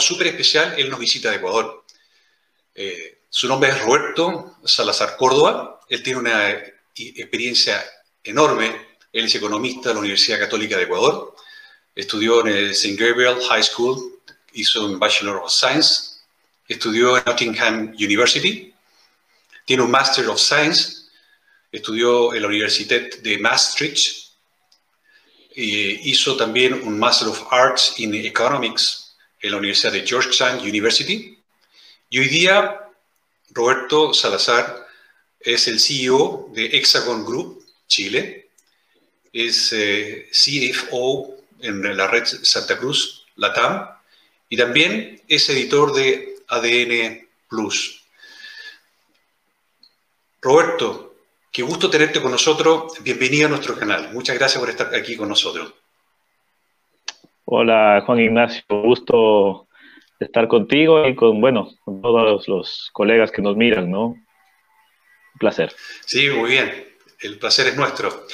Invitado súper especial, él nos visita de Ecuador. Eh, su nombre es Roberto Salazar Córdoba, él tiene una experiencia enorme, él es economista de la Universidad Católica de Ecuador, estudió en el St. Gabriel High School, hizo un Bachelor of Science, estudió en Nottingham University, tiene un Master of Science, estudió en la Universidad de Maastricht, e hizo también un Master of Arts in Economics en la Universidad de Georgetown University. Y hoy día Roberto Salazar es el CEO de Hexagon Group Chile, es eh, CFO en la red Santa Cruz Latam y también es editor de ADN Plus. Roberto, qué gusto tenerte con nosotros. Bienvenido a nuestro canal. Muchas gracias por estar aquí con nosotros. Hola Juan Ignacio, gusto estar contigo y con, bueno, con todos los colegas que nos miran, ¿no? Un placer. Sí, muy bien. El placer es nuestro.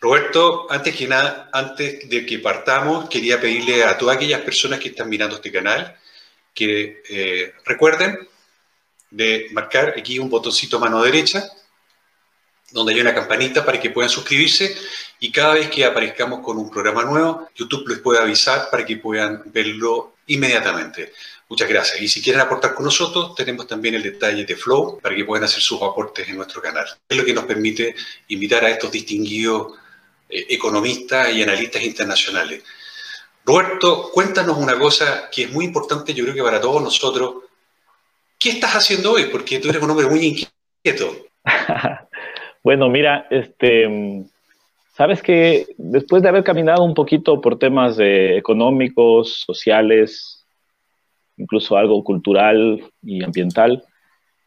Roberto, antes que nada, antes de que partamos, quería pedirle a todas aquellas personas que están mirando este canal que eh, recuerden de marcar aquí un botoncito mano derecha donde hay una campanita para que puedan suscribirse y cada vez que aparezcamos con un programa nuevo, YouTube les puede avisar para que puedan verlo inmediatamente. Muchas gracias. Y si quieren aportar con nosotros, tenemos también el detalle de Flow para que puedan hacer sus aportes en nuestro canal. Es lo que nos permite invitar a estos distinguidos eh, economistas y analistas internacionales. Roberto, cuéntanos una cosa que es muy importante, yo creo que para todos nosotros. ¿Qué estás haciendo hoy? Porque tú eres un hombre muy inquieto. Bueno, mira, este, sabes que después de haber caminado un poquito por temas económicos, sociales, incluso algo cultural y ambiental,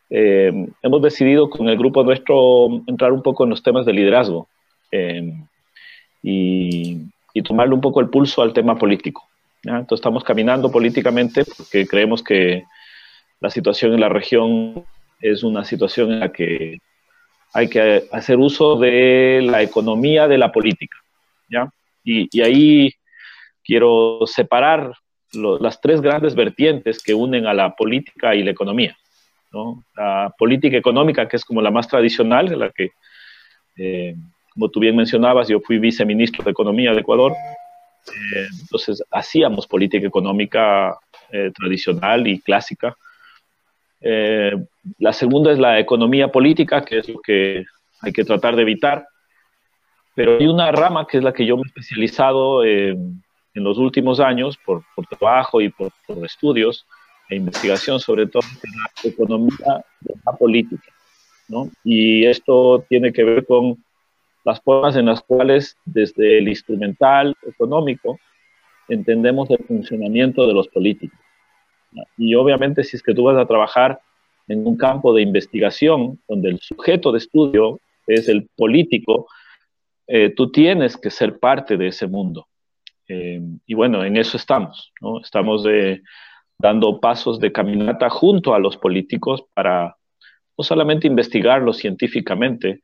eh, hemos decidido con el grupo nuestro entrar un poco en los temas de liderazgo eh, y, tomarle un poco el pulso al tema político. Entonces estamos caminando políticamente porque creemos que la situación en la región es una situación en la que hay que hacer uso de la economía de la política. ¿ya? Y, ahí quiero separar las tres grandes vertientes que unen a la política y la economía. ¿no? La política económica, que es como la más tradicional, la que, eh, como tú bien mencionabas, yo fui viceministro de Economía de Ecuador, eh, entonces hacíamos política económica eh, tradicional y clásica, eh, la segunda es la economía política, que es lo que hay que tratar de evitar. Pero hay una rama que es la que yo me he especializado en los últimos años por, trabajo y por, estudios e investigación, sobre todo en la economía de la política. ¿no? Y esto tiene que ver con las formas en las cuales desde el instrumental económico entendemos el funcionamiento de los políticos. Y obviamente si es que tú vas a trabajar en un campo de investigación donde el sujeto de estudio es el político, eh, tú tienes que ser parte de ese mundo. Eh, y bueno, en eso estamos. Estamos dando pasos de caminata junto a los políticos para no solamente investigarlo científicamente,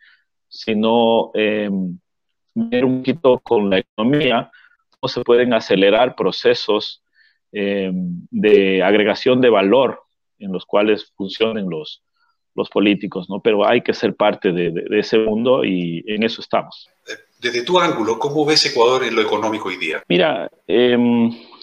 sino ver un poquito con la economía cómo se pueden acelerar procesos eh, de agregación de valor en los cuales funcionen los, los políticos, ¿no? Pero hay que ser parte de, de, ese mundo y en eso estamos. Desde tu ángulo, ¿cómo ves Ecuador en lo económico hoy día? Mira, eh,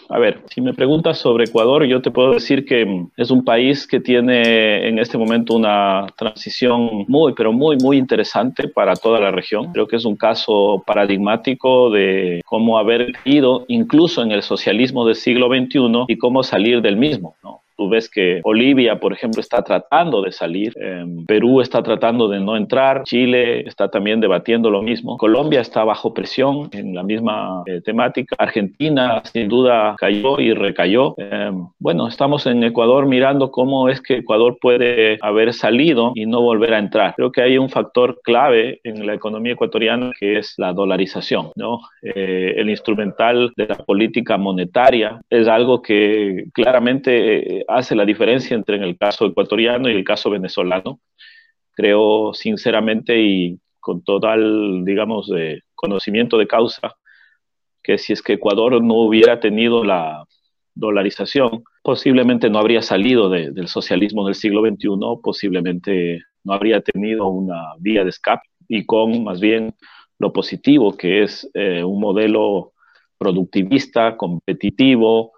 a ver, si me preguntas sobre Ecuador, yo te puedo decir que es un país que tiene en este momento una transición muy, pero muy, muy interesante para toda la región. Creo que es un caso paradigmático de cómo haber ido incluso en el socialismo del siglo XXI y cómo salir del mismo. ¿no? Tú ves que Bolivia, por ejemplo, está tratando de salir, em, Perú está tratando de no entrar, Chile está también debatiendo lo mismo, Colombia está bajo presión en la misma eh, temática, Argentina sin duda cayó y recayó. Em, bueno, estamos en Ecuador mirando cómo es que Ecuador puede haber salido y no volver a entrar. Creo que hay un factor clave en la economía ecuatoriana que es la dolarización, ¿no? Eh, el instrumental de la política monetaria es algo que claramente eh, hace la diferencia entre en el caso ecuatoriano y el caso venezolano. Creo sinceramente y con total, digamos, conocimiento de causa, que si es que Ecuador no hubiera tenido la dolarización, posiblemente no habría salido del socialismo del siglo XXI, posiblemente no habría tenido una vía de escape y con más bien lo positivo, que es eh, un modelo productivista, competitivo,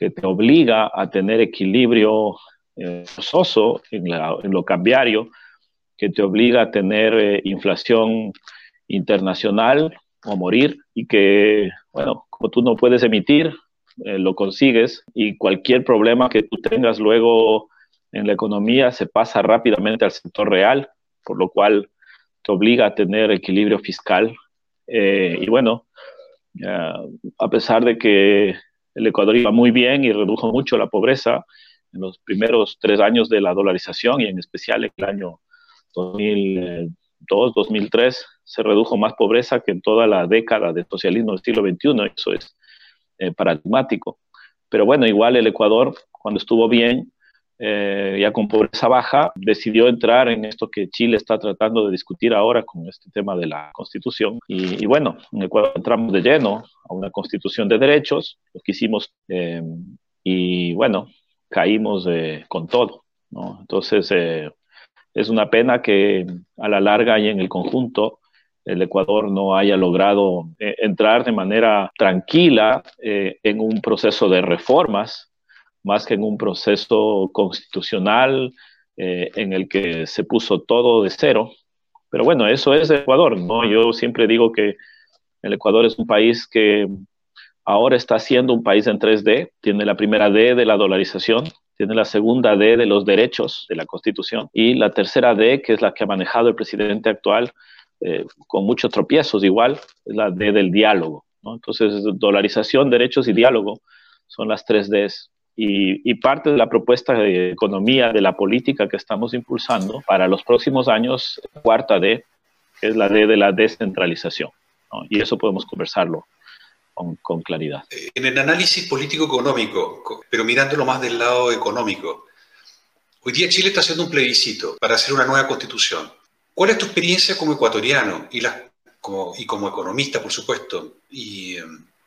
que te obliga a tener equilibrio eh, forzoso en, lo cambiario, que te obliga a tener eh, inflación internacional o morir y que, bueno, como tú no puedes emitir, eh, lo consigues y cualquier problema que tú tengas luego en la economía se pasa rápidamente al sector real, por lo cual te obliga a tener equilibrio fiscal. y bueno, a pesar de que el Ecuador iba muy bien y redujo mucho la pobreza en los primeros tres años de la dolarización y en especial en el año 2002, 2003, se redujo más pobreza que en toda la década del socialismo del siglo XXI. Eso es eh, paradigmático. Pero bueno, igual el Ecuador, cuando estuvo bien, eh, ya con pobreza baja, decidió entrar en esto que Chile está tratando de discutir ahora con este tema de la constitución. Y, bueno, en Ecuador entramos de lleno a una constitución de derechos, lo que eh, y bueno, caímos eh, con todo. ¿no? Entonces, es una pena que a la larga y en el conjunto el Ecuador no haya logrado entrar de manera tranquila en un proceso de reformas más que en un proceso constitucional eh, en el que se puso todo de cero. Pero bueno, eso es Ecuador, ¿no? Yo siempre digo que el Ecuador es un país que ahora está siendo un país en 3D, tiene la primera D de la dolarización, tiene la segunda D de los derechos de la Constitución y la tercera D, que es la que ha manejado el presidente actual, eh, con muchos tropiezos igual, es la D del diálogo. ¿no? Entonces, dolarización, derechos y diálogo son las tres Ds. Y, parte de la propuesta de economía, de la política que estamos impulsando para los próximos años, cuarta D, es la D de la descentralización. Y eso podemos conversarlo con, con, claridad. En el análisis político-económico, pero mirándolo más del lado económico, hoy día Chile está haciendo un plebiscito para hacer una nueva constitución. ¿Cuál es tu experiencia como ecuatoriano y, como, y como economista, por supuesto, y,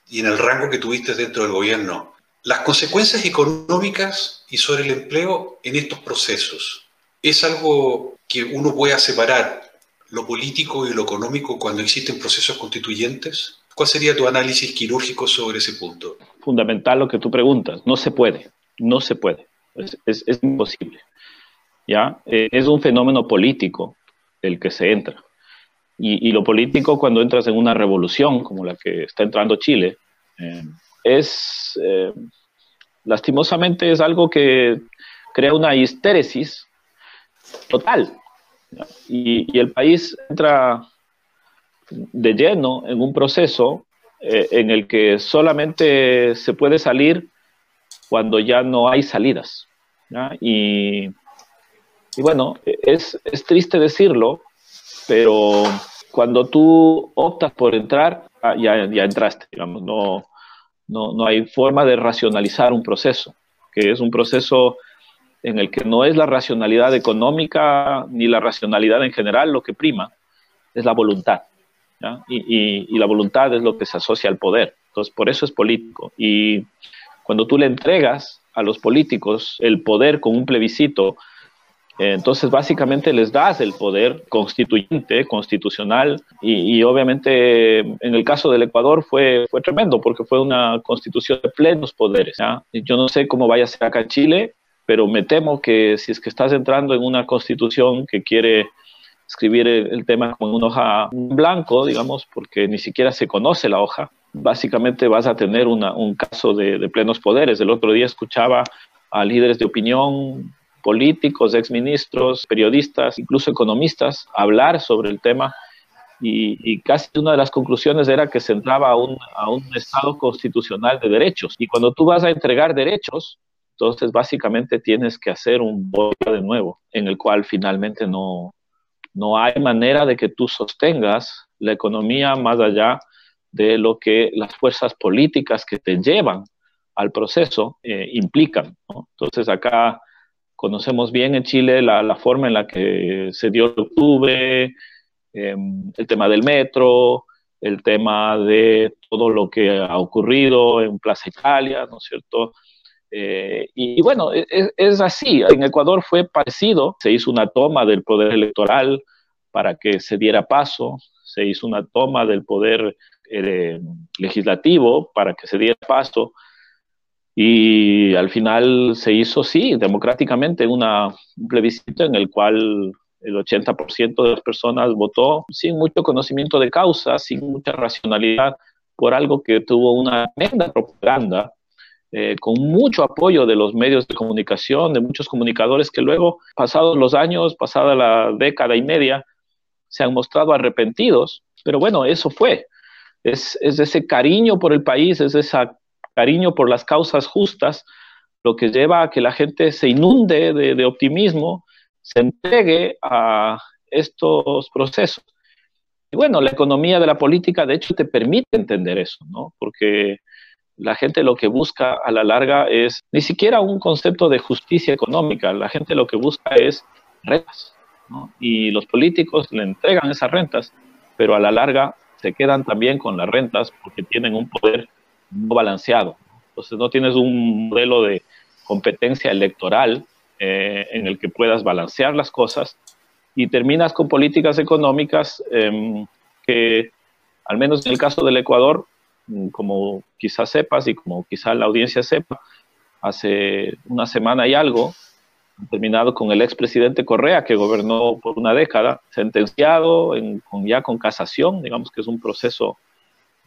y en el rango que tuviste dentro del gobierno? Las consecuencias económicas y sobre el empleo en estos procesos. ¿Es algo que uno pueda separar lo político y lo económico cuando existen procesos constituyentes? ¿Cuál sería tu análisis quirúrgico sobre ese punto? Fundamental lo que tú preguntas. No se puede, no se puede. Es, imposible. ¿ya? Eh, es un fenómeno político el que se entra. Y, lo político cuando entras en una revolución como la que está entrando Chile, eh, es, eh, lastimosamente, es algo que crea una histéresis total. Y, el país entra de lleno en un proceso eh, en el que solamente se puede salir cuando ya no hay salidas. Y, bueno, es, es, triste decirlo, pero cuando tú optas por entrar, ah, ya, ya entraste, digamos, no, no, no hay forma de racionalizar un proceso, que es un proceso en el que no es la racionalidad económica ni la racionalidad en general lo que prima, es la voluntad. Y, y, la voluntad es lo que se asocia al poder. Entonces, por eso es político. Y cuando tú le entregas a los políticos el poder con un plebiscito, entonces, básicamente les das el poder constituyente, constitucional, y, obviamente en el caso del Ecuador fue, fue tremendo porque fue una constitución de plenos poderes. Yo no sé cómo vaya a ser acá en Chile, pero me temo que si es que estás entrando en una constitución que quiere escribir el, tema con una hoja blanco, digamos, porque ni siquiera se conoce la hoja, básicamente vas a tener una, un caso de, de plenos poderes. El otro día escuchaba a líderes de opinión, políticos, exministros, periodistas, incluso economistas, hablar sobre el tema y, casi una de las conclusiones era que se entraba a un, a un Estado constitucional de derechos. Y cuando tú vas a entregar derechos, entonces básicamente tienes que hacer un voto de nuevo, en el cual finalmente no, no hay manera de que tú sostengas la economía más allá de lo que las fuerzas políticas que te llevan al proceso eh, implican. Entonces acá conocemos bien en Chile la, forma en la que se dio el octubre, Em, el tema del metro, el tema de todo lo que ha ocurrido en Plaza Italia, ¿no es cierto? Eh, y, bueno, e, e, es, así. En Ecuador fue parecido. Se hizo una toma del poder electoral para que se diera paso. Se hizo una toma del poder eh, legislativo para que se diera paso. Y al final se hizo, sí, democráticamente una, un plebiscito en el cual el 80% de las personas votó sin mucho conocimiento de causa, sin mucha racionalidad, por algo que tuvo una tremenda propaganda, eh, con mucho apoyo de los medios de comunicación, de muchos comunicadores que luego, pasados los años, pasada la década y media, se han mostrado arrepentidos. Pero bueno, eso fue. Es, ese cariño por el país, es ese cariño por las causas justas, lo que lleva a que la gente se inunde de, optimismo se entregue a estos procesos. Y bueno, la economía de la política, de hecho, te permite entender eso, ¿no? Porque la gente lo que busca a la larga es ni siquiera un concepto de justicia económica, la gente lo que busca es rentas, ¿no? Y los políticos le entregan esas rentas, pero a la larga se quedan también con las rentas porque tienen un poder no balanceado. Entonces no tienes un modelo de competencia electoral eh, en el que puedas balancear las cosas y terminas con políticas económicas em, que, al menos en el caso del Ecuador, mm, como quizás sepas y como quizás la audiencia sepa, hace una semana y algo, terminado con el expresidente Correa, que gobernó por una década, sentenciado ya con casación, digamos que es un proceso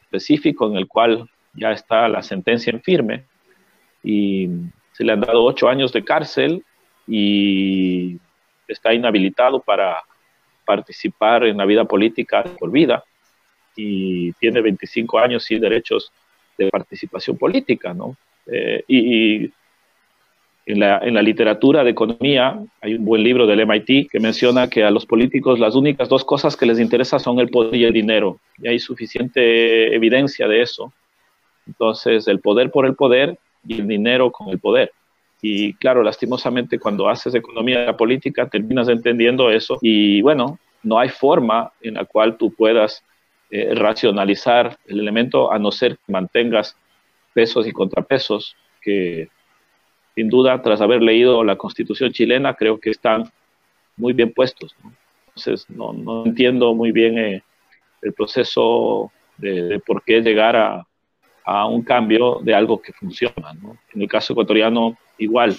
específico en el cual ya está la sentencia en firme, y se le han dado ocho años de cárcel y está inhabilitado para participar en la vida política por vida y tiene 25 años sin derechos de participación política, ¿no? Eh, y, en, la, en, la, literatura de economía hay un buen libro del MIT que menciona que a los políticos las únicas dos cosas que les interesa son el poder y el dinero. Y hay suficiente evidencia de eso. Entonces, el poder por el poder y el dinero con el poder. Y claro, lastimosamente cuando haces economía la política terminas entendiendo eso y bueno, no hay forma en la cual tú puedas eh, racionalizar el elemento a no ser que mantengas pesos y contrapesos que sin duda tras haber leído la constitución chilena creo que están muy bien puestos. Entonces no, no, entiendo muy bien eh, el proceso de, de, por qué llegar a, a un cambio de algo que funciona. En el caso ecuatoriano, igual,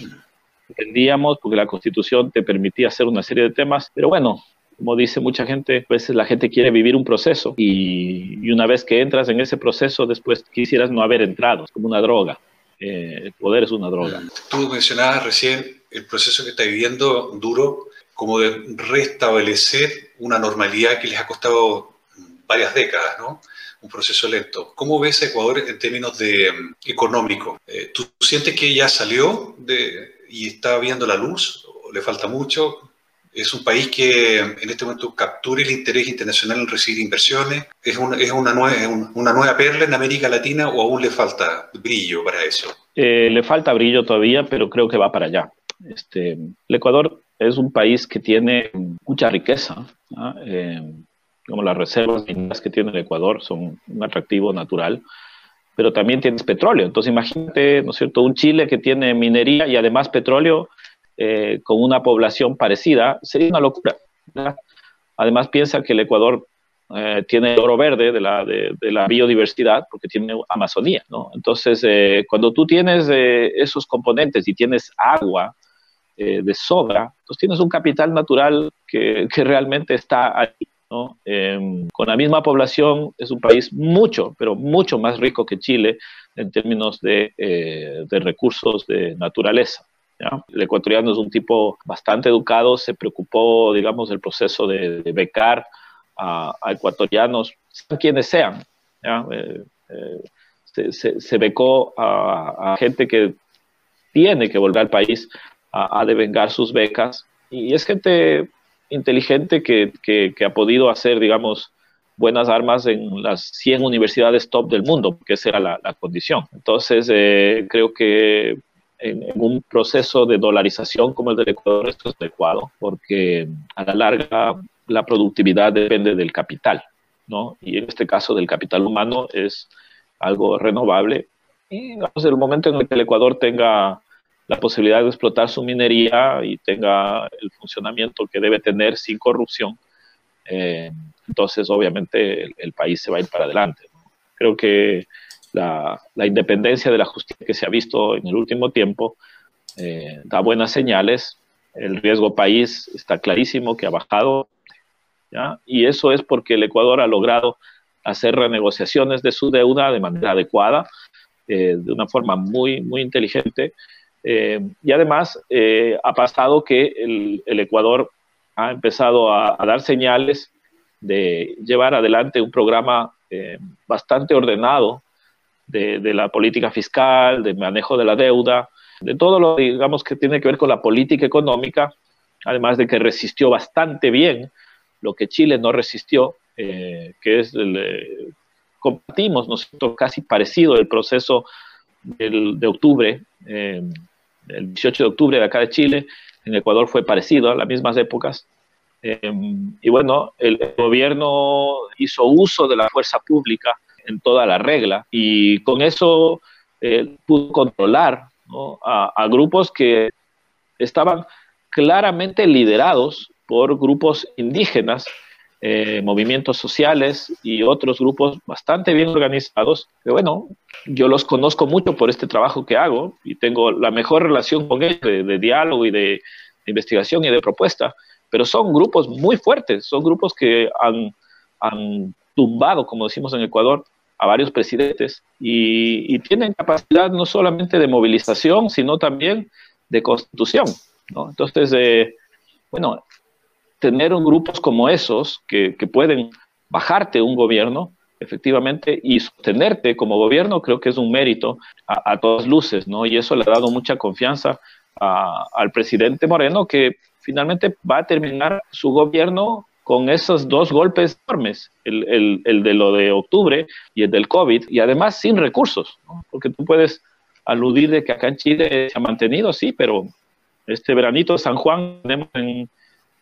entendíamos porque la constitución te permitía hacer una serie de temas, pero bueno, como dice mucha gente, a veces la gente quiere vivir un proceso y, y una vez que entras en ese proceso, después quisieras no haber entrado, es como una droga. Eh, el poder es una droga. Tú mencionabas recién el proceso que está viviendo duro, como de restablecer una normalidad que les ha costado varias décadas, ¿no? Un proceso lento. ¿Cómo ves Ecuador en términos de um, económico? Eh, ¿Tú sientes que ya salió de, y está viendo la luz? ¿O le falta mucho? ¿Es un país que en este momento captura el interés internacional en recibir inversiones? ¿Es una, es una, nueva, una nueva perla en América Latina o aún le falta brillo para eso? Eh, le falta brillo todavía, pero creo que va para allá. Este, el Ecuador es un país que tiene mucha riqueza. Eh, como las reservas mineras que tiene el Ecuador son un atractivo natural, pero también tienes petróleo. Entonces imagínate, ¿no es cierto?, un Chile que tiene minería y además petróleo eh, con una población parecida, sería una locura. Además piensa que el Ecuador eh, tiene oro verde de la, de, la, biodiversidad porque tiene Amazonía, ¿no? Entonces, eh, cuando tú tienes esos componentes y tienes agua de sobra, pues tienes un capital natural que, que realmente está ahí Em, con la misma población es un país mucho, pero mucho más rico que Chile en términos de, eh, recursos de naturaleza. El ecuatoriano es un tipo bastante educado, se preocupó, digamos, del proceso de, becar a, ecuatorianos, sean quienes sean. Eh, eh, se, becó a, gente que tiene que volver al país a, devengar sus becas y es gente inteligente que, que, ha podido hacer, digamos, buenas armas en las 100 universidades top del mundo, porque esa era la, condición. Entonces, eh, creo que en, un proceso de dolarización como el del Ecuador, esto es adecuado, porque a la larga la productividad depende del capital, ¿no? Y en este caso del capital humano es algo renovable. Y digamos, el momento en el que el Ecuador tenga la posibilidad de explotar su minería y tenga el funcionamiento que debe tener sin corrupción, eh, entonces obviamente el, país se va a ir para adelante. Creo que la, independencia de la justicia que se ha visto en el último tiempo eh, da buenas señales. El riesgo país está clarísimo que ha bajado, y eso es porque el Ecuador ha logrado hacer renegociaciones de su deuda de manera adecuada, eh, de una forma muy, muy inteligente. Eh, y además ha pasado que el, Ecuador ha empezado a, dar señales de llevar adelante un programa bastante ordenado de, la política fiscal, de manejo de la deuda, de todo lo, digamos, que tiene que ver con la política económica, además de que resistió bastante bien lo que Chile no resistió, eh, que es, el, eh, compartimos nosotros casi parecido el proceso de octubre, eh, el 18 de octubre de acá de Chile, en Ecuador fue parecido a las mismas épocas. y bueno, el gobierno hizo uso de la fuerza pública en toda la regla y con eso eh, pudo controlar a, grupos que estaban claramente liderados por grupos indígenas, eh, movimientos sociales y otros grupos bastante bien organizados, que bueno, yo los conozco mucho por este trabajo que hago y tengo la mejor relación con ellos de, diálogo y de, investigación y de propuesta, pero son grupos muy fuertes, son grupos que han, tumbado, como decimos en Ecuador, a varios presidentes y, tienen capacidad no solamente de movilización, sino también de constitución. Entonces, eh, bueno, tener grupos como esos que, pueden bajarte un gobierno, efectivamente, y sostenerte como gobierno, creo que es un mérito a, todas luces, ¿no? Y eso le ha dado mucha confianza al presidente Moreno, que finalmente va a terminar su gobierno con esos dos golpes enormes, el, de lo de octubre y el del COVID, y además sin recursos, porque tú puedes aludir de que acá en Chile se ha mantenido, sí, pero este veranito San Juan tenemos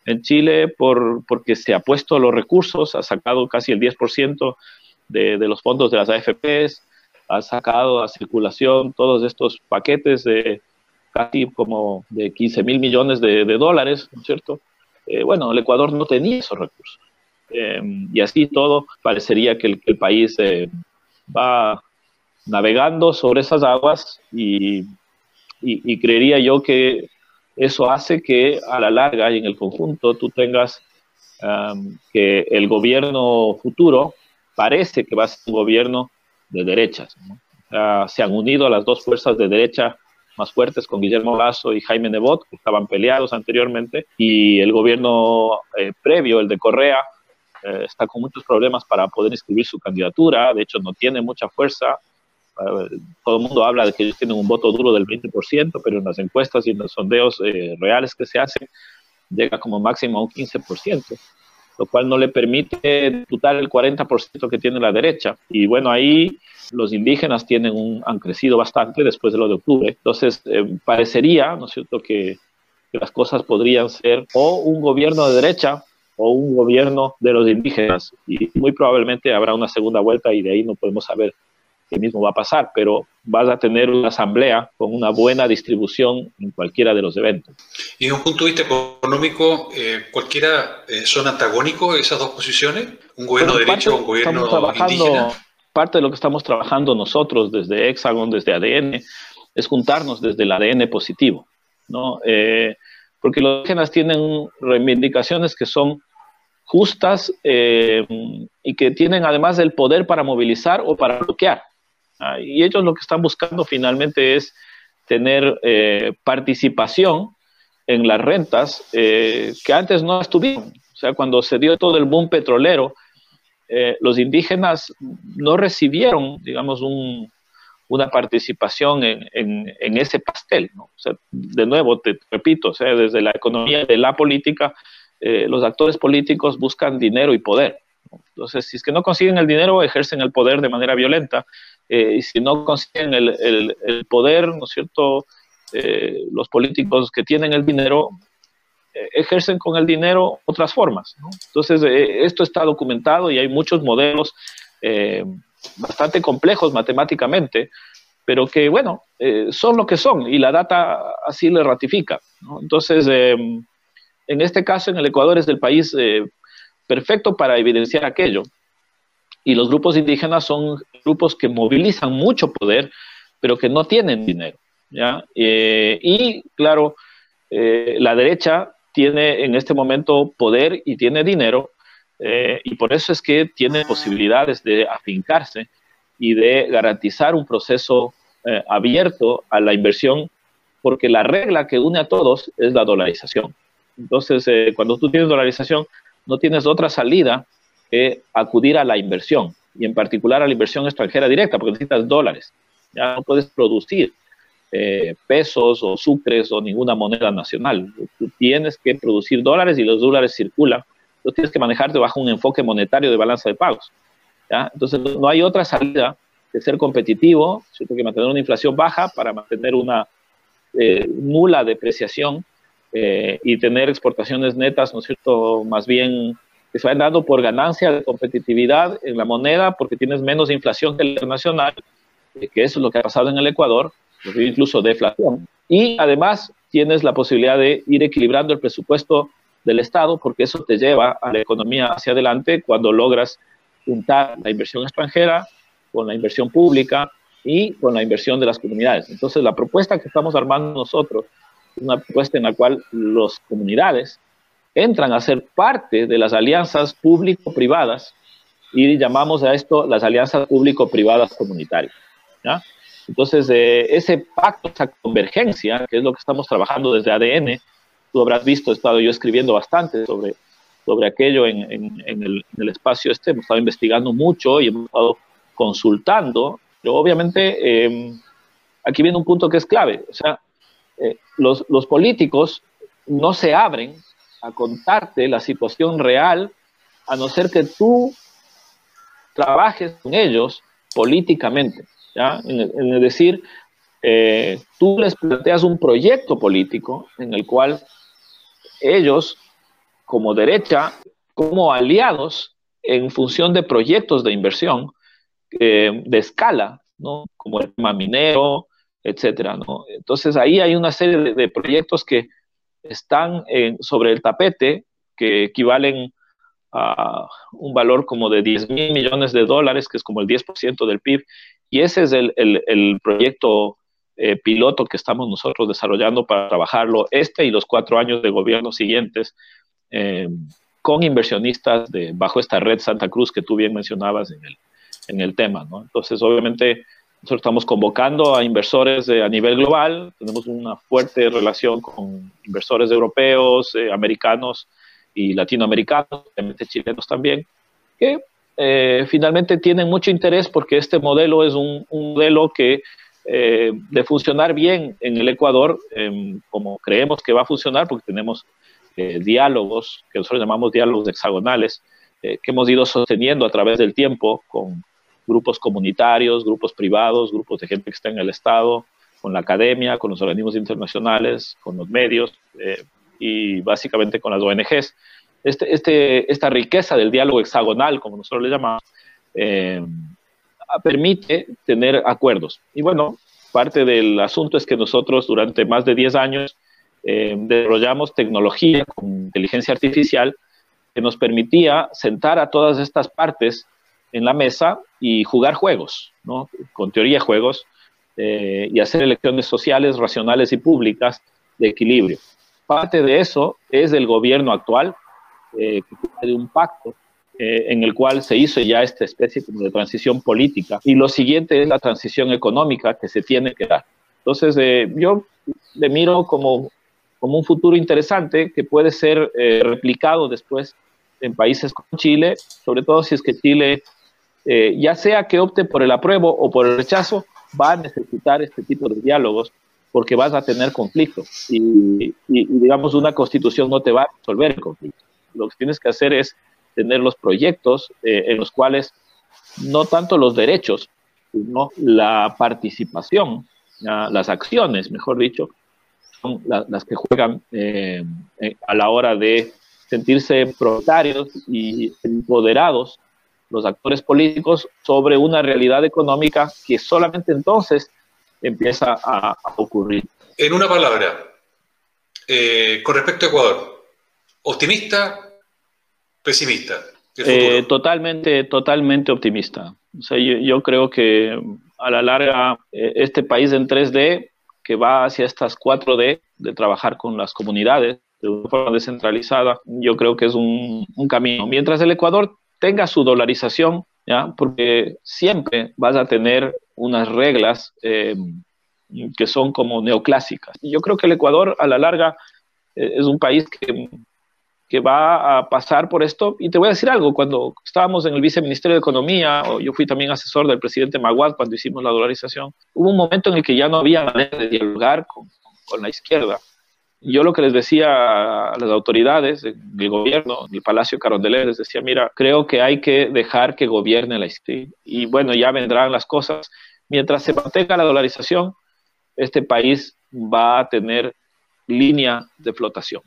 en, Chile por, porque se ha puesto los recursos, ha sacado casi el 10% de, de los fondos de las AFPs, ha sacado a circulación todos estos paquetes de casi como de 15 mil millones de, de dólares, ¿no es cierto? Eh, bueno, el Ecuador no tenía esos recursos. Eh, y así todo parecería que el, país eh, va navegando sobre esas aguas y, creería yo que eso hace que a la larga y en el conjunto tú tengas um, que el gobierno futuro parece que va a ser un gobierno de derechas. se han unido las dos fuerzas de derecha más fuertes con Guillermo Lazo y Jaime Nebot, que estaban peleados anteriormente, y el gobierno eh, previo, el de Correa, eh, está con muchos problemas para poder inscribir su candidatura, de hecho no tiene mucha fuerza, todo el mundo habla de que ellos tienen un voto duro del 20%, pero en las encuestas y en los sondeos reales que se hacen, llega como máximo a un 15% lo cual no le permite disputar el 40% que tiene la derecha. Y bueno, ahí los indígenas tienen un, han crecido bastante después de lo de octubre. Entonces, eh, parecería, ¿no es cierto?, que, las cosas podrían ser o un gobierno de derecha o un gobierno de los indígenas. Y muy probablemente habrá una segunda vuelta y de ahí no podemos saber qué mismo va a pasar, pero vas a tener una asamblea con una buena distribución en cualquiera de los eventos. Y de un punto de vista económico, eh, ¿cualquiera eh, son antagónicos esas dos posiciones? ¿Un gobierno de derecha o un gobierno indígena? parte de lo que estamos trabajando nosotros desde Hexagon, desde ADN, es juntarnos desde el ADN positivo, ¿no? Eh, porque los indígenas tienen reivindicaciones que son justas eh, y que tienen además el poder para movilizar o para bloquear. Ah, y ellos lo que están buscando finalmente es tener participación en las rentas que antes no estuvieron. O sea, cuando se dio todo el boom petrolero, los indígenas no recibieron, digamos, un, una participación en, ese pastel. de nuevo, te repito, sea, desde la economía de la política, eh, los actores políticos buscan dinero y poder. Entonces, si es que no consiguen el dinero, ejercen el poder de manera violenta. Eh, y si no consiguen el, poder, ¿no es cierto? Eh, los políticos que tienen el dinero ejercen con el dinero otras formas. Entonces, esto está documentado y hay muchos modelos bastante complejos matemáticamente, pero que, bueno, eh, son lo que son y la data así le ratifica. Entonces, en este caso, en el Ecuador es el país eh, perfecto para evidenciar aquello. Y los grupos indígenas son grupos que movilizan mucho poder, pero que no tienen dinero. ¿ya? Eh, y, claro, la derecha tiene en este momento poder y tiene dinero, eh, y por eso es que tiene posibilidades de afincarse y de garantizar un proceso eh, abierto a la inversión, porque la regla que une a todos es la dolarización. Entonces, eh, cuando tú tienes dolarización, no tienes otra salida que acudir a la inversión, y en particular a la inversión extranjera directa, porque necesitas dólares. Ya no puedes producir pesos o sucres o ninguna moneda nacional. Tú tienes que producir dólares y los dólares circulan tú tienes que manejarte bajo un enfoque monetario de balanza de pagos. Entonces, no hay otra salida que ser competitivo, ¿cierto? que mantener una inflación baja para mantener una eh, nula depreciación eh, y tener exportaciones netas, ¿no es cierto?, más bien que se vayan dando por ganancia de competitividad en la moneda porque tienes menos inflación que el internacional, eh, que eso es lo que ha pasado en el Ecuador, incluso deflación. Y además tienes la posibilidad de ir equilibrando el presupuesto del Estado, porque eso te lleva a la economía hacia adelante cuando logras juntar la inversión extranjera con la inversión pública y con la inversión de las comunidades. Entonces, la propuesta que estamos armando nosotros una propuesta en la cual las comunidades entran a ser parte de las alianzas público-privadas y llamamos a esto las alianzas público-privadas comunitarias. Entonces, eh, ese pacto, esa convergencia, que es lo que estamos trabajando desde ADN, tú habrás visto, he estado yo escribiendo bastante sobre, sobre aquello en, en, el, espacio este, hemos estado investigando mucho y hemos estado consultando, pero obviamente em, aquí viene un punto que es clave, o sea, eh, los, los políticos no se abren a contarte la situación real a no ser que tú trabajes con ellos políticamente, ¿ya? En, decir, eh, tú les planteas un proyecto político en el cual ellos, como derecha, como aliados en función de proyectos de inversión eh, de escala, ¿no? como el tema minero, etcétera. ¿no? Entonces ahí hay una serie de, proyectos que están sobre el tapete que equivalen a un valor como de 10 mil millones de dólares, que es como el 10% del PIB, y ese es el, el proyecto eh, piloto que estamos nosotros desarrollando para trabajarlo este y los cuatro años de gobierno siguientes eh, con inversionistas de, bajo esta red Santa Cruz que tú bien mencionabas en el, en el tema. Entonces, obviamente, nosotros estamos convocando a inversores a nivel global, tenemos una fuerte relación con inversores europeos, eh, americanos y latinoamericanos, chilenos también, que finalmente tienen mucho interés porque este modelo es un, modelo que eh, de funcionar bien en el Ecuador, em, como creemos que va a funcionar, porque tenemos eh, diálogos, que nosotros llamamos diálogos hexagonales, eh, que hemos ido sosteniendo a través del tiempo con grupos comunitarios, grupos privados, grupos de gente que está en el Estado, con la academia, con los organismos internacionales, con los medios y básicamente con las ONGs. Este, este, esta riqueza del diálogo hexagonal, como nosotros le llamamos, permite tener acuerdos. Y bueno, parte del asunto es que nosotros durante más de 10 años eh, desarrollamos tecnología con inteligencia artificial que nos permitía sentar a todas estas partes en la mesa y jugar juegos, ¿no? con teoría juegos, eh, y hacer elecciones sociales, racionales y públicas de equilibrio. Parte de eso es el gobierno actual, eh, tiene un pacto eh, en el cual se hizo ya esta especie de transición política. Y lo siguiente es la transición económica que se tiene que dar. Entonces, eh, yo le miro como, como un futuro interesante que puede ser eh, replicado después en países como Chile, sobre todo si es que Chile, eh, ya sea que opte por el apruebo o por el rechazo, va a necesitar este tipo de diálogos porque vas a tener conflicto y, digamos una constitución no te va a resolver el conflicto. Lo que tienes que hacer es tener los proyectos eh, en los cuales no tanto los derechos, sino la participación, las acciones, mejor dicho, son las que juegan eh, a la hora de sentirse propietarios y empoderados los actores políticos sobre una realidad económica que solamente entonces empieza a, ocurrir. En una palabra, eh, con respecto a Ecuador, optimista, pesimista. Eh, totalmente, totalmente optimista. O sea, yo, creo que a la larga eh, este país en 3D que va hacia estas 4D de trabajar con las comunidades de una forma descentralizada, yo creo que es un, un camino. Mientras el Ecuador tenga su dolarización, porque siempre vas a tener unas reglas eh, que son como neoclásicas. Yo creo que el Ecuador a la larga eh, es un país que, va a pasar por esto. Y te voy a decir algo, cuando estábamos en el viceministerio de Economía, o yo fui también asesor del presidente Maguad cuando hicimos la dolarización, hubo un momento en el que ya no había manera de dialogar con la izquierda yo lo que les decía a las autoridades del gobierno, del Palacio Carondelet, les decía, mira, creo que hay que dejar que gobierne la historia. Y bueno, ya vendrán las cosas. Mientras se mantenga la dolarización, este país va a tener línea de flotación.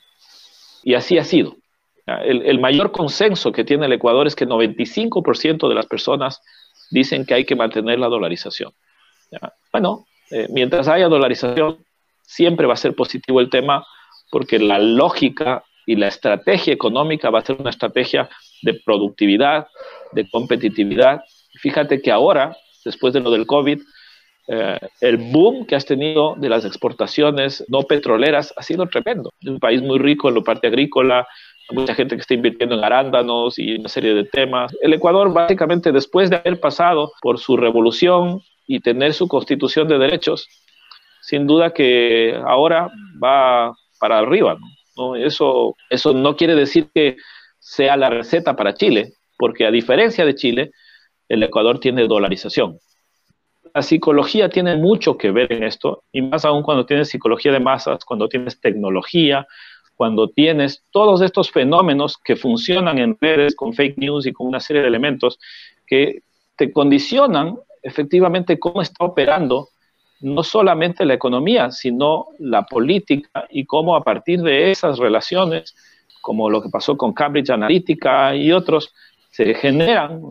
Y así ha sido. El, mayor consenso que tiene el Ecuador es que 95% de las personas dicen que hay que mantener la dolarización. Bueno, eh, mientras haya dolarización, siempre va a ser positivo el tema porque la lógica y la estrategia económica va a ser una estrategia de productividad, de competitividad. Fíjate que ahora, después de lo del COVID, eh, el boom que has tenido de las exportaciones no petroleras ha sido tremendo. Es un país muy rico en la parte agrícola, mucha gente que está invirtiendo en arándanos y una serie de temas. El Ecuador, básicamente, después de haber pasado por su revolución y tener su constitución de derechos, sin duda que ahora va para arriba. Eso, eso no quiere decir que sea la receta para Chile, porque a diferencia de Chile, el Ecuador tiene dolarización. La psicología tiene mucho que ver en esto, y más aún cuando tienes psicología de masas, cuando tienes tecnología, cuando tienes todos estos fenómenos que funcionan en redes con fake news y con una serie de elementos que te condicionan efectivamente cómo está operando no solamente la economía, sino la política y cómo a partir de esas relaciones, como lo que pasó con Cambridge Analytica y otros, se generan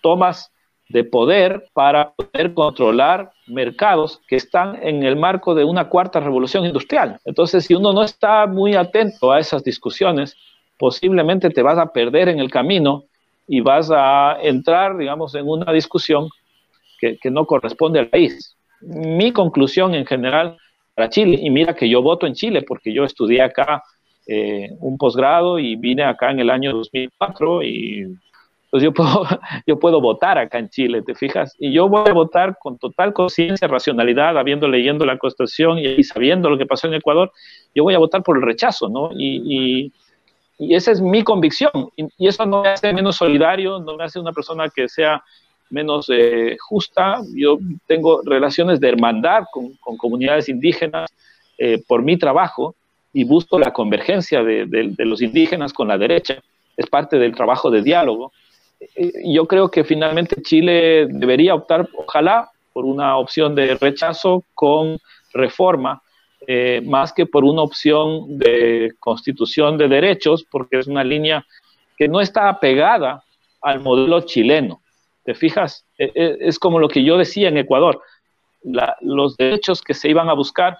tomas de poder para poder controlar mercados que están en el marco de una cuarta revolución industrial. Entonces, si uno no está muy atento a esas discusiones, posiblemente te vas a perder en el camino y vas a entrar, digamos, en una discusión que, que no corresponde al país mi conclusión en general para Chile, y mira que yo voto en Chile porque yo estudié acá eh, un posgrado y vine acá en el año 2004 y pues yo puedo, yo puedo votar acá en Chile, ¿te fijas? Y yo voy a votar con total conciencia, racionalidad, habiendo leyendo la Constitución y, sabiendo lo que pasó en Ecuador, yo voy a votar por el rechazo, ¿no? Y, y, esa es mi convicción. Y, y, eso no me hace menos solidario, no me hace una persona que sea menos eh, justa. Yo tengo relaciones de hermandad con, comunidades indígenas eh, por mi trabajo y busco la convergencia de, los indígenas con la derecha. Es parte del trabajo de diálogo. Eh, yo creo que finalmente Chile debería optar, ojalá, por una opción de rechazo con reforma, más que por una opción de constitución de derechos, porque es una línea que no está apegada al modelo chileno. ¿Te fijas? E, e, es como lo que yo decía en Ecuador. los derechos que se iban a buscar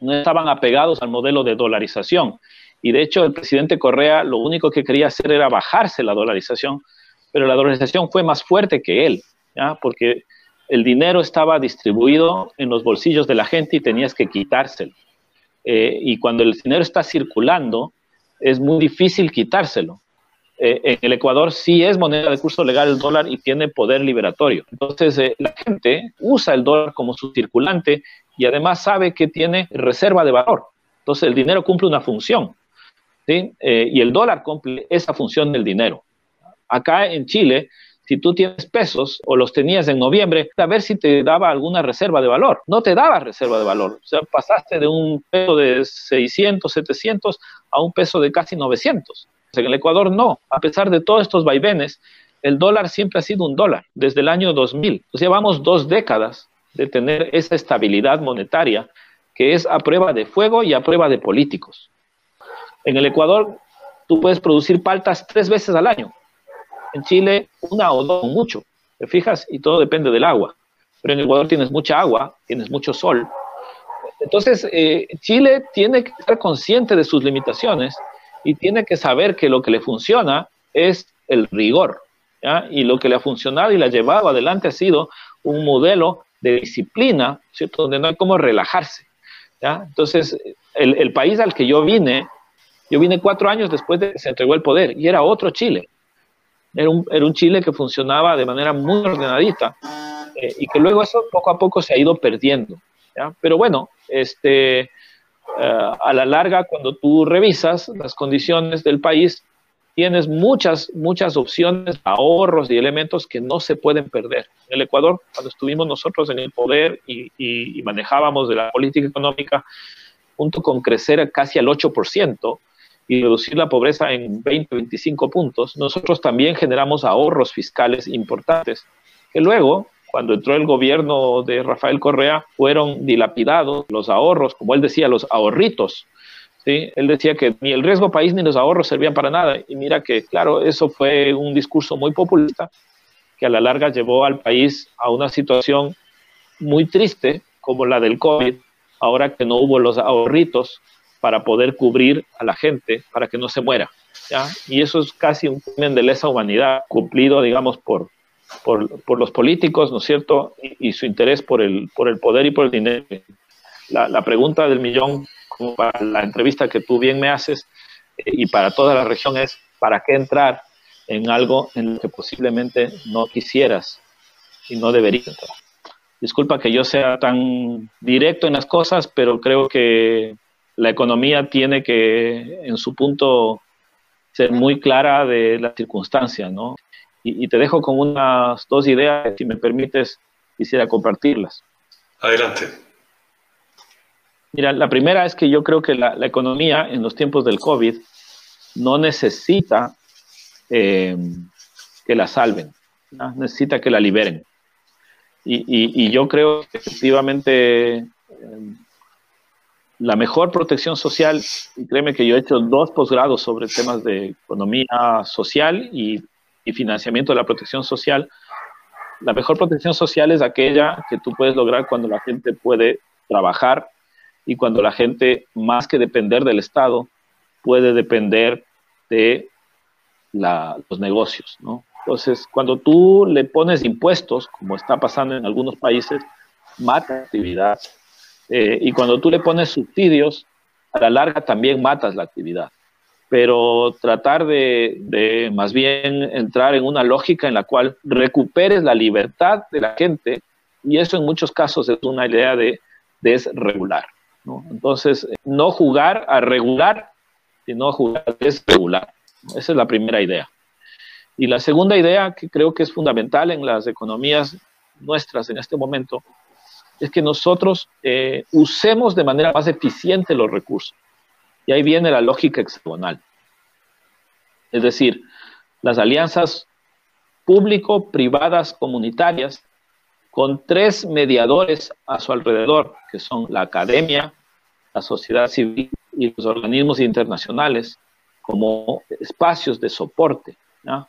no estaban apegados al modelo de dolarización. Y de hecho, el presidente Correa lo único que quería hacer era bajarse la dolarización, pero la dolarización fue más fuerte que él, porque el dinero estaba distribuido en los bolsillos de la gente y tenías que quitárselo. Eh, y cuando el dinero está circulando, es muy difícil quitárselo. Eh, en el Ecuador sí es moneda de curso legal el dólar y tiene poder liberatorio. Entonces, eh, la gente usa el dólar como su circulante y además sabe que tiene reserva de valor. Entonces, el dinero cumple una función. ¿sí? Eh, y el dólar cumple esa función del dinero. Acá en Chile, si tú tienes pesos o los tenías en noviembre, a ver si te daba alguna reserva de valor. No te daba reserva de valor. O sea, pasaste de un peso de 600, 700 a un peso de casi 900. En el Ecuador no, a pesar de todos estos vaivenes, el dólar siempre ha sido un dólar desde el año 2000. O sea, llevamos dos décadas de tener esa estabilidad monetaria que es a prueba de fuego y a prueba de políticos. En el Ecuador tú puedes producir paltas tres veces al año. En Chile una o dos, mucho. ¿Te fijas? Y todo depende del agua. Pero en el Ecuador tienes mucha agua, tienes mucho sol. Entonces, eh, Chile tiene que estar consciente de sus limitaciones y tiene que saber que lo que le funciona es el rigor. Y lo que le ha funcionado y le ha llevado adelante ha sido un modelo de disciplina. Donde no hay como relajarse. Entonces, el, país al que yo vine, yo vine cuatro años después de que se entregó el poder y era otro Chile. Era un, era un Chile que funcionaba de manera muy ordenadita eh, y que luego eso poco a poco se ha ido perdiendo. Pero bueno, este, eh, a la larga, cuando tú revisas las condiciones del país, tienes muchas, muchas opciones, ahorros y elementos que no se pueden perder. En el Ecuador, cuando estuvimos nosotros en el poder y, manejábamos de la política económica, junto con crecer casi al 8% y reducir la pobreza en 20, 25 puntos, nosotros también generamos ahorros fiscales importantes que luego cuando entró el gobierno de Rafael Correa, fueron dilapidados los ahorros, como él decía, los ahorritos. ¿sí? Él decía que ni el riesgo país ni los ahorros servían para nada. Y mira que, claro, eso fue un discurso muy populista que a la larga llevó al país a una situación muy triste como la del COVID, ahora que no hubo los ahorritos para poder cubrir a la gente, para que no se muera. ¿ya? Y eso es casi un crimen de lesa humanidad cumplido, digamos, por, por, los políticos, ¿no es cierto? Y, su interés por el, por el poder y por el dinero. La, pregunta del millón, como para la entrevista que tú bien me haces, eh, y para toda la región es, ¿para qué entrar en algo en lo que posiblemente no quisieras y no deberías entrar? Disculpa que yo sea tan directo en las cosas, pero creo que la economía tiene que, en su punto, ser muy clara de las circunstancias, ¿no? Y, te dejo con unas dos ideas, si me permites, quisiera compartirlas. Adelante. Mira, la primera es que yo creo que la, economía en los tiempos del COVID no necesita eh, que la salven, necesita que la liberen. Y, yo creo que efectivamente eh, la mejor protección social, y créeme que yo he hecho dos posgrados sobre temas de economía social y y financiamiento de la protección social, la mejor protección social es aquella que tú puedes lograr cuando la gente puede trabajar y cuando la gente, más que depender del Estado, puede depender de los negocios. Entonces, cuando tú le pones impuestos, como está pasando en algunos países, mata actividad. Eh, y cuando tú le pones subsidios, a la larga también matas la actividad pero tratar de, más bien entrar en una lógica en la cual recuperes la libertad de la gente y eso en muchos casos es una idea de desregular. Entonces, no jugar a regular, sino jugar a desregular. Esa es la primera idea. Y la segunda idea que creo que es fundamental en las economías nuestras en este momento es que nosotros eh, usemos de manera más eficiente los recursos. Y ahí viene la lógica hexagonal. Es decir, las alianzas público-privadas comunitarias con tres mediadores a su alrededor, que son la academia, la sociedad civil y los organismos internacionales, como espacios de soporte,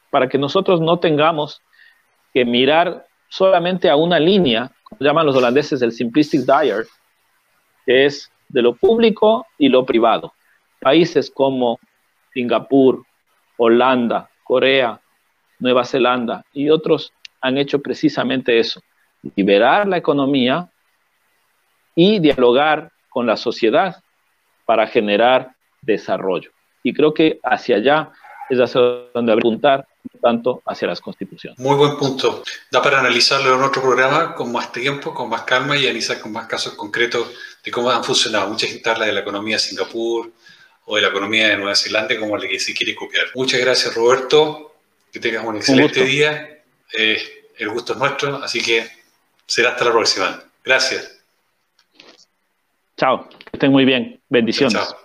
para que nosotros no tengamos que mirar solamente a una línea, como llaman los holandeses el simplistic diet, que es de lo público y lo privado países como Singapur, Holanda, Corea, Nueva Zelanda y otros han hecho precisamente eso, liberar la economía y dialogar con la sociedad para generar desarrollo. Y creo que hacia allá es hacia donde apuntar, tanto hacia las constituciones. Muy buen punto. Da para analizarlo en otro programa con más tiempo, con más calma y analizar con más casos concretos de cómo han funcionado. Muchas gente habla de la economía de Singapur o de la economía de Nueva Zelanda como la que se quiere copiar. Muchas gracias, Roberto. Que tengas un excelente día. Eh, el gusto es nuestro, así que será hasta la próxima. Gracias. Chao, que estén muy bien. Bendiciones. Chao.